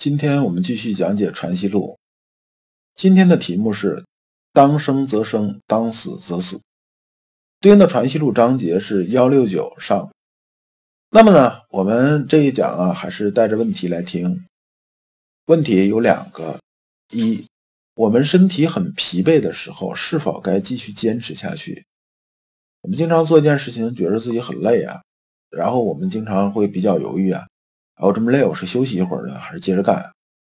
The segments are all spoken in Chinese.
今天我们继续讲解《传习录》，今天的题目是“当生则生，当死则死”。对应的《传习录》章节是幺六九上。那么呢，我们这一讲啊，还是带着问题来听。问题有两个：一，我们身体很疲惫的时候，是否该继续坚持下去？我们经常做一件事情，觉得自己很累啊，然后我们经常会比较犹豫啊。我这么累，我是休息一会儿呢，还是接着干？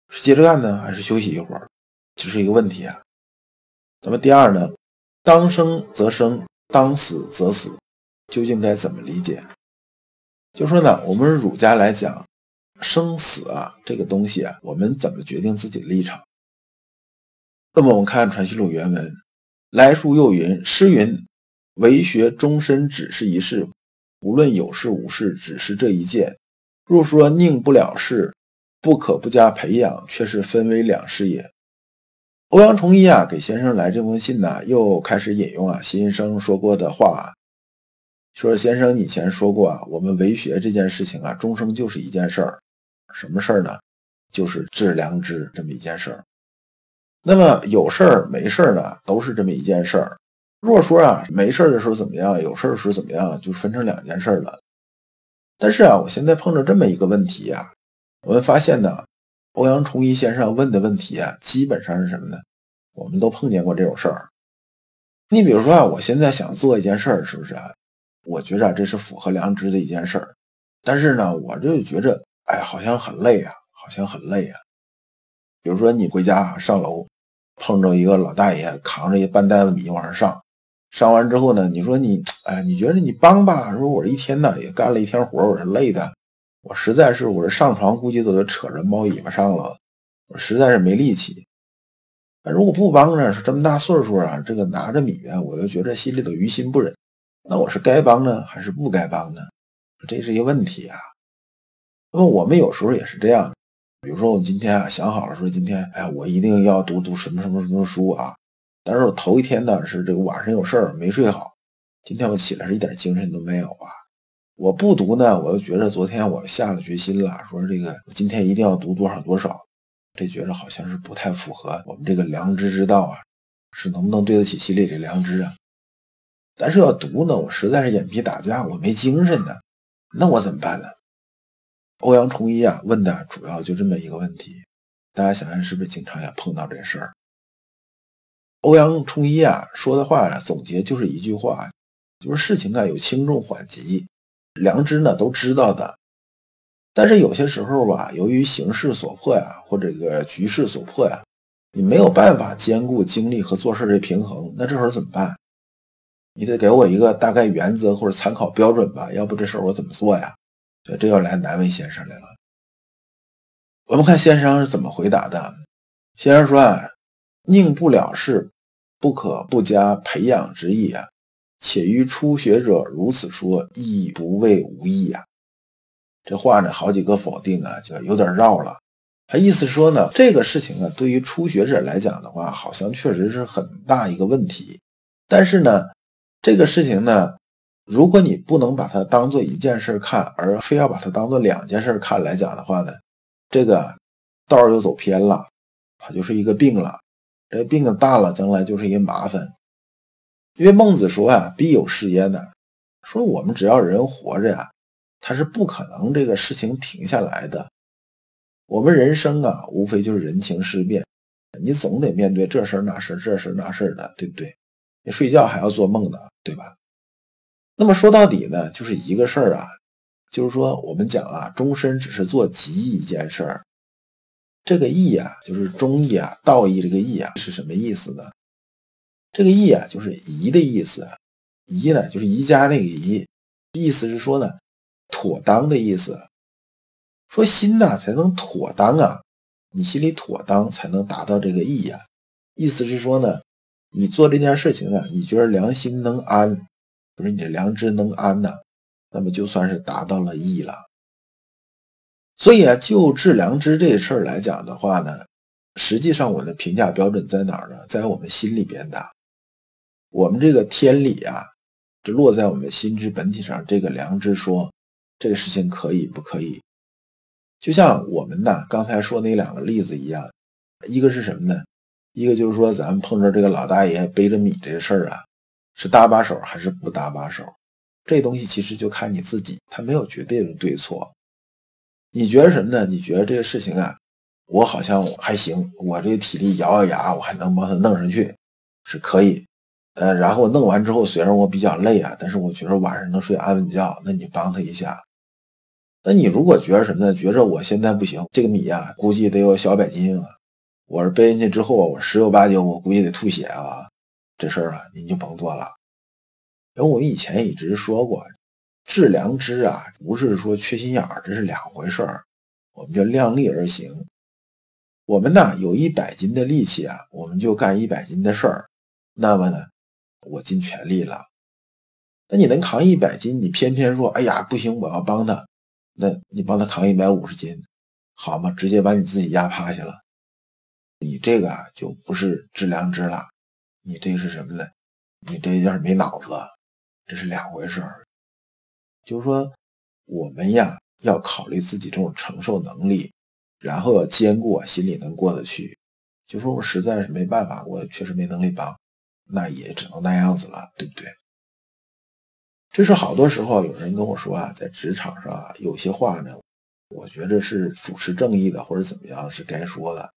是接着干呢，还是休息一会儿？这是一个问题啊。那么第二呢？当生则生，当死则死，究竟该怎么理解？就说呢，我们儒家来讲，生死啊这个东西啊，我们怎么决定自己的立场？那么我们看《传习录》原文，来书又云：“诗云，为学终身只是一事，无论有事无事，只是这一件。”若说宁不了事，不可不加培养，却是分为两事也。欧阳崇一啊，给先生来这封信呢，又开始引用啊，先生说过的话，说先生以前说过啊，我们为学这件事情啊，终生就是一件事儿，什么事儿呢？就是治良知这么一件事儿。那么有事儿没事儿呢，都是这么一件事儿。若说啊，没事儿的时候怎么样，有事儿的时候怎么样，就分成两件事儿了。但是啊，我现在碰着这么一个问题呀，我们发现呢，欧阳崇一先生问的问题啊，基本上是什么呢？我们都碰见过这种事儿。你比如说啊，我现在想做一件事儿，是不是啊？我觉着这是符合良知的一件事儿，但是呢，我就觉着，哎，好像很累啊，好像很累啊。比如说你回家上楼，碰着一个老大爷扛着一半袋子米往上上。上完之后呢，你说你，哎，你觉得你帮吧？说我这一天呢也干了一天活，我是累的，我实在是，我这上床估计都得扯着猫尾巴上了，我实在是没力气。那如果不帮呢，是这么大岁数啊，这个拿着米啊，我又觉得心里头于心不忍。那我是该帮呢，还是不该帮呢？这是一个问题啊。那么我们有时候也是这样，比如说我们今天啊想好了说今天，哎，我一定要读读什么什么什么书啊。但是我头一天呢是这个晚上有事儿没睡好，今天我起来是一点精神都没有啊！我不读呢，我又觉得昨天我下了决心了，说这个我今天一定要读多少多少，这觉着好像是不太符合我们这个良知之道啊，是能不能对得起心里的良知啊？但是要读呢，我实在是眼皮打架，我没精神呢，那我怎么办呢？欧阳崇一啊问的主要就这么一个问题，大家想想是不是经常也碰到这事儿？欧阳冲一啊说的话啊，总结就是一句话，就是事情啊有轻重缓急，良知呢都知道的，但是有些时候吧，由于形势所迫呀，或者这个局势所迫呀，你没有办法兼顾精力和做事的平衡，那这时候怎么办？你得给我一个大概原则或者参考标准吧，要不这事儿我怎么做呀？所以这要来难为先生来了。我们看先生是怎么回答的。先生说啊，宁不了事。不可不加培养之意啊！且于初学者如此说，亦不谓无益啊。这话呢，好几个否定啊，就有点绕了。他意思说呢，这个事情呢，对于初学者来讲的话，好像确实是很大一个问题。但是呢，这个事情呢，如果你不能把它当做一件事看，而非要把它当做两件事看来讲的话呢，这个道儿又走偏了，它就是一个病了。这病大了，将来就是一麻烦。因为孟子说啊，必有事焉的，说我们只要人活着呀，他是不可能这个事情停下来的。我们人生啊，无非就是人情世变，你总得面对这事儿那事儿，这事儿那事儿的，对不对？你睡觉还要做梦呢，对吧？那么说到底呢，就是一个事儿啊，就是说我们讲啊，终身只是做极一件事儿。这个义啊，就是忠义啊，道义这个义啊，是什么意思呢？这个义啊，就是宜的意思。宜呢，就是宜家那个宜，意思是说呢，妥当的意思。说心呐才能妥当啊，你心里妥当，才能达到这个义呀。意思是说呢，你做这件事情啊，你觉得良心能安，不是你的良知能安呢，那么就算是达到了义了。所以啊，就治良知这事儿来讲的话呢，实际上我的评价标准在哪儿呢？在我们心里边的。我们这个天理啊，这落在我们心之本体上，这个良知说这个事情可以不可以？就像我们呐刚才说那两个例子一样，一个是什么呢？一个就是说咱们碰着这个老大爷背着米这事儿啊，是搭把手还是不搭把手？这东西其实就看你自己，他没有绝对的对错。你觉得什么呢？你觉得这个事情啊，我好像还行，我这体力咬咬牙，我还能帮他弄上去，是可以。呃，然后弄完之后，虽然我比较累啊，但是我觉得晚上能睡安稳觉，那你帮他一下。那你如果觉得什么呢？觉着我现在不行，这个米啊，估计得有小百斤啊，我是背进去之后，我十有八九我估计得吐血啊，这事儿啊，您就甭做了。因为我们以前一直说过。治良知啊，不是说缺心眼儿，这是两回事儿。我们叫量力而行。我们呢有一百斤的力气啊，我们就干一百斤的事儿。那么呢，我尽全力了。那你能扛一百斤，你偏偏说，哎呀不行，我要帮他。那你帮他扛一百五十斤，好吗？直接把你自己压趴下了。你这个啊，就不是治良知了。你这是什么呢？你这叫没脑子，这是两回事儿。就是说，我们呀要考虑自己这种承受能力，然后要兼顾心里能过得去。就说我实在是没办法，我确实没能力帮，那也只能那样子了，对不对？这是好多时候有人跟我说啊，在职场上啊，有些话呢，我觉得是主持正义的或者怎么样是该说的，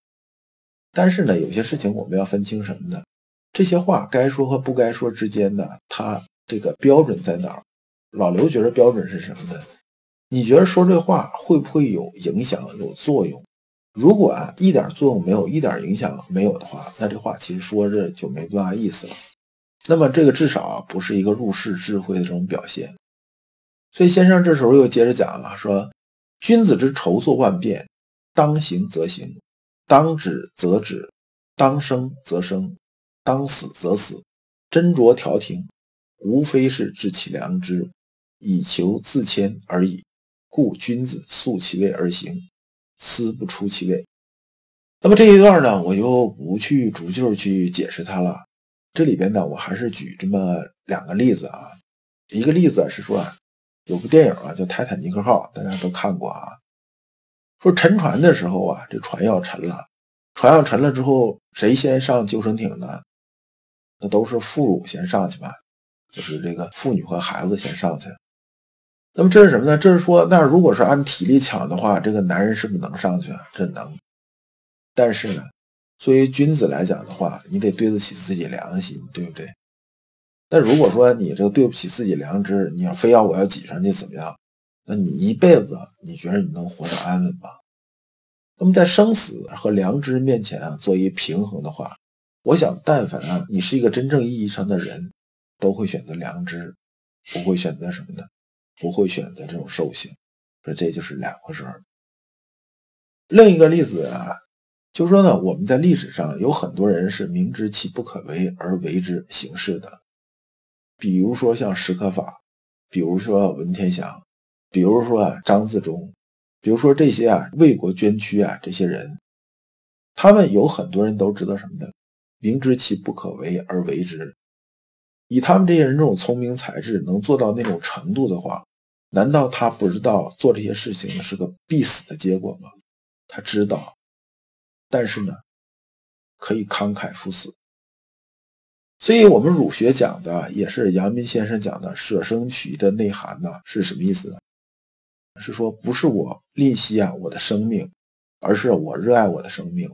但是呢，有些事情我们要分清什么呢？这些话该说和不该说之间呢，它这个标准在哪儿？老刘觉得标准是什么呢？你觉得说这话会不会有影响、有作用？如果啊一点作用没有，一点影响没有的话，那这话其实说着就没多大意思了。那么这个至少啊不是一个入世智慧的这种表现。所以先生这时候又接着讲了，说：“君子之筹措万变，当行则行，当止则止，当生则生，当死则死，斟酌调停，无非是治其良知。”以求自谦而已，故君子素其位而行，思不出其位。那么这一段呢，我就不去逐句去解释它了。这里边呢，我还是举这么两个例子啊。一个例子是说，有部电影啊叫《泰坦尼克号》，大家都看过啊。说沉船的时候啊，这船要沉了，船要沉了之后，谁先上救生艇呢？那都是妇孺先上去吧，就是这个妇女和孩子先上去。那么这是什么呢？这是说，那如果是按体力抢的话，这个男人是不是能上去啊？这能。但是呢，作为君子来讲的话，你得对得起自己良心，对不对？那如果说你这个对不起自己良知，你要非要我要挤上去怎么样？那你一辈子你觉得你能活得安稳吗？那么在生死和良知面前啊，做一平衡的话，我想，但凡啊，你是一个真正意义上的人，都会选择良知，不会选择什么呢？不会选择这种兽性，说这就是两回事儿。另一个例子啊，就是说呢，我们在历史上有很多人是明知其不可为而为之行事的，比如说像史可法，比如说文天祥，比如说张自忠，比如说这些啊为国捐躯啊这些人，他们有很多人都知道什么呢？明知其不可为而为之。以他们这些人这种聪明才智，能做到那种程度的话。难道他不知道做这些事情是个必死的结果吗？他知道，但是呢，可以慷慨赴死。所以，我们儒学讲的也是阳明先生讲的“舍生取义”的内涵呢，是什么意思呢？是说不是我吝惜啊我的生命，而是我热爱我的生命，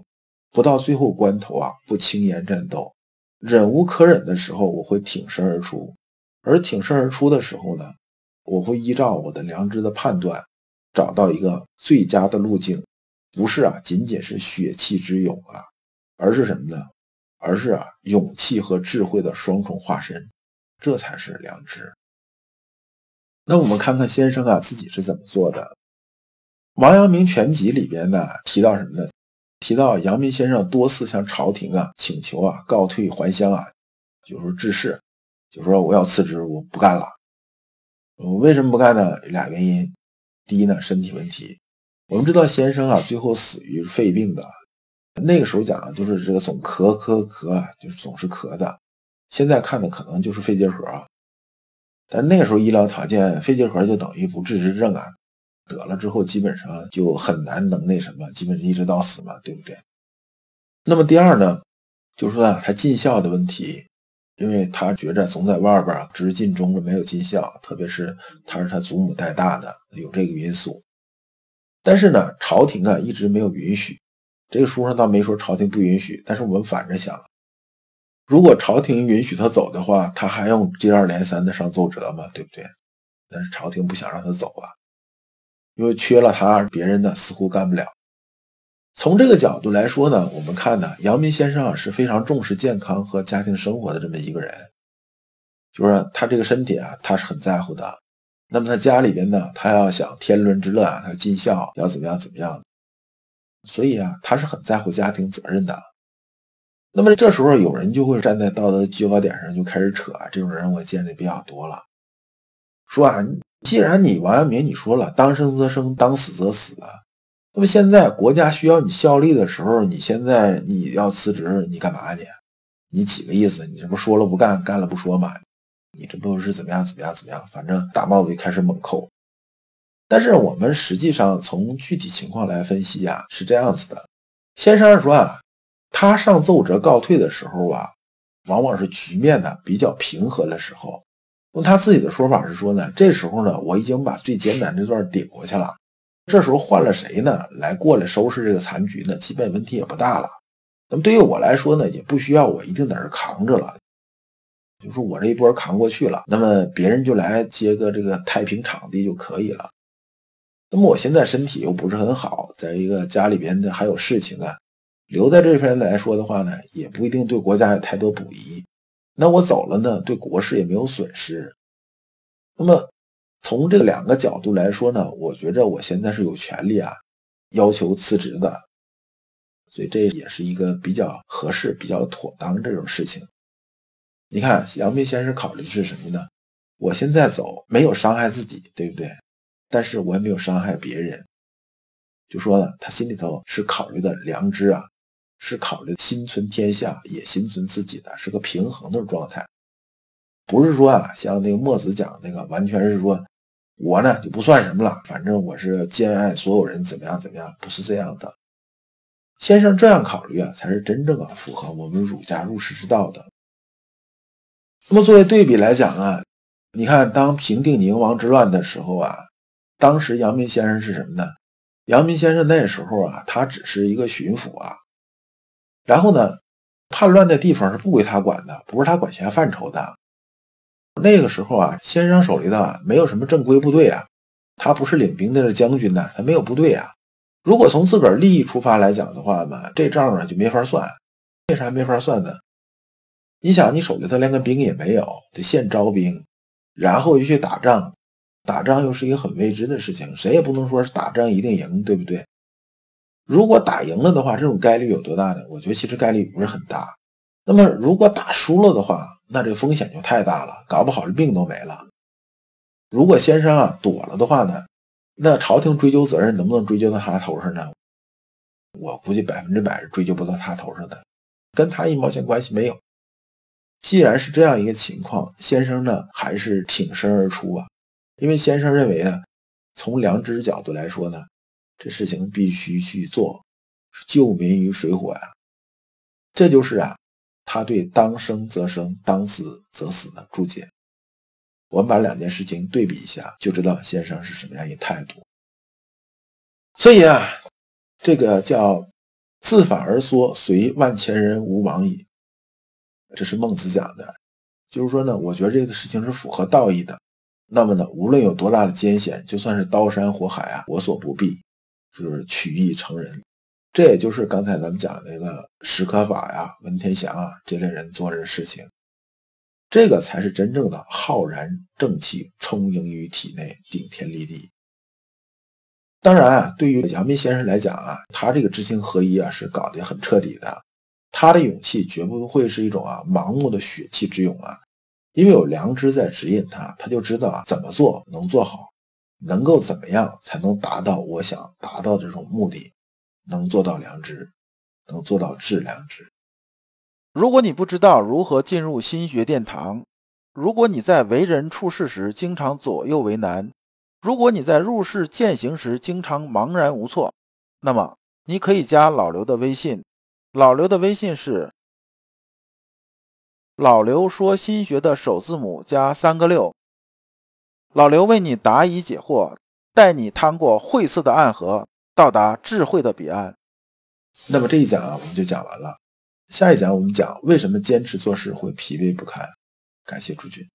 不到最后关头啊不轻言战斗，忍无可忍的时候我会挺身而出，而挺身而出的时候呢？我会依照我的良知的判断，找到一个最佳的路径，不是啊，仅仅是血气之勇啊，而是什么呢？而是啊，勇气和智慧的双重化身，这才是良知。那我们看看先生啊自己是怎么做的，《王阳明全集》里边呢提到什么呢？提到阳明先生多次向朝廷啊请求啊告退还乡啊，就是说致仕，就说我要辞职，我不干了。我为什么不干呢？俩原因。第一呢，身体问题。我们知道先生啊最后死于肺病的，那个时候讲的就是这个总咳咳咳，就是总是咳的。现在看的可能就是肺结核，但那个时候医疗条件，肺结核就等于不治之症啊。得了之后，基本上就很难能那什么，基本上一直到死嘛，对不对？那么第二呢，就是说啊他尽孝的问题，因为他觉着总在外边只尽忠了，没有尽孝，特别是他是他祖母带大的，有这个因素。但是呢，朝廷啊一直没有允许，这个书上倒没说朝廷不允许，但是我们反着想，如果朝廷允许他走的话，他还用接二连三的上奏折吗？对不对？但是朝廷不想让他走啊。因为缺了他，别人呢似乎干不了。从这个角度来说呢，我们看呢，阳明先生啊是非常重视健康和家庭生活的这么一个人，就是他这个身体啊，他是很在乎的。那么他家里边呢，他要想天伦之乐啊，他要尽孝，要怎么样怎么样，所以啊，他是很在乎家庭责任的。那么这时候有人就会站在道德制高点上就开始扯啊，这种人我见的比较多了，说啊。既然你王阳明你说了，当生则生，当死则死了，那么现在国家需要你效力的时候，你现在你要辞职，你干嘛去？你几个意思？你这不说了不干，干了不说嘛？你这不是怎么样怎么样怎么样？反正打帽子就开始猛扣。但是我们实际上从具体情况来分析呀，是这样子的。先生说啊，他上奏折告退的时候啊，往往是局面呢比较平和的时候。用他自己的说法是说呢，这时候呢，我已经把最艰难这段顶过去了。这时候换了谁呢，来过来收拾这个残局呢，基本问题也不大了。那么对于我来说呢，也不需要我一定在这扛着了，就说我这一波扛过去了，那么别人就来接个这个太平场地就可以了。那么我现在身体又不是很好，在一个家里边的还有事情啊，留在这边来说的话呢，也不一定对国家有太多补益。那我走了呢，对国事也没有损失。那么从这两个角度来说呢，我觉着我现在是有权利啊，要求辞职的。所以这也是一个比较合适、比较妥当这种事情。你看，杨明先生考虑的是什么呢？我现在走没有伤害自己，对不对？但是我也没有伤害别人。就说呢，他心里头是考虑的良知啊。是考虑心存天下，也心存自己的，是个平衡的状态，不是说啊，像那个墨子讲那个，完全是说我呢就不算什么了，反正我是兼爱所有人，怎么样怎么样，不是这样的。先生这样考虑啊，才是真正啊符合我们儒家入世之道的。那么作为对比来讲啊，你看当平定宁王之乱的时候啊，当时阳明先生是什么呢？阳明先生那时候啊，他只是一个巡抚啊。然后呢，叛乱的地方是不归他管的，不是他管辖范畴的。那个时候啊，先生手里头啊没有什么正规部队啊，他不是领兵的将军呢，他没有部队啊。如果从自个儿利益出发来讲的话嘛，这账啊就没法算。为啥没法算呢？你想，你手里头连个兵也没有，得现招兵，然后又去打仗，打仗又是一个很未知的事情，谁也不能说是打仗一定赢，对不对？如果打赢了的话，这种概率有多大呢？我觉得其实概率不是很大。那么如果打输了的话，那这风险就太大了，搞不好这命都没了。如果先生啊躲了的话呢，那朝廷追究责任能不能追究到他头上呢？我估计百分之百是追究不到他头上的，跟他一毛钱关系没有。既然是这样一个情况，先生呢还是挺身而出啊，因为先生认为啊，从良知角度来说呢。这事情必须去做，救民于水火呀！这就是啊，他对“当生则生，当死则死”的注解。我们把两件事情对比一下，就知道先生是什么样一个态度。所以啊，这个叫“自反而缩，随万千人无往矣”，这是孟子讲的。就是说呢，我觉得这个事情是符合道义的。那么呢，无论有多大的艰险，就算是刀山火海啊，我所不避。就是取义成仁，这也就是刚才咱们讲那个史可法呀、文天祥啊这类人做的事情，这个才是真正的浩然正气充盈于体内，顶天立地。当然啊，对于阳明先生来讲啊，他这个知行合一啊是搞得很彻底的。他的勇气绝不会是一种啊盲目的血气之勇啊，因为有良知在指引他，他就知道啊怎么做能做好，能够怎么样才能达到我想达到这种目的，能做到良知，能做到致良知。如果你不知道如何进入心学殿堂，如果你在为人处事时经常左右为难，如果你在入世践行时经常茫然无措，那么你可以加老刘的微信。老刘的微信是老刘说心学的首字母加三个六。老刘为你答疑解惑，带你趟过晦涩的暗河，到达智慧的彼岸。那么这一讲啊，我们就讲完了。下一讲我们讲为什么坚持做事会疲惫不堪。感谢诸君。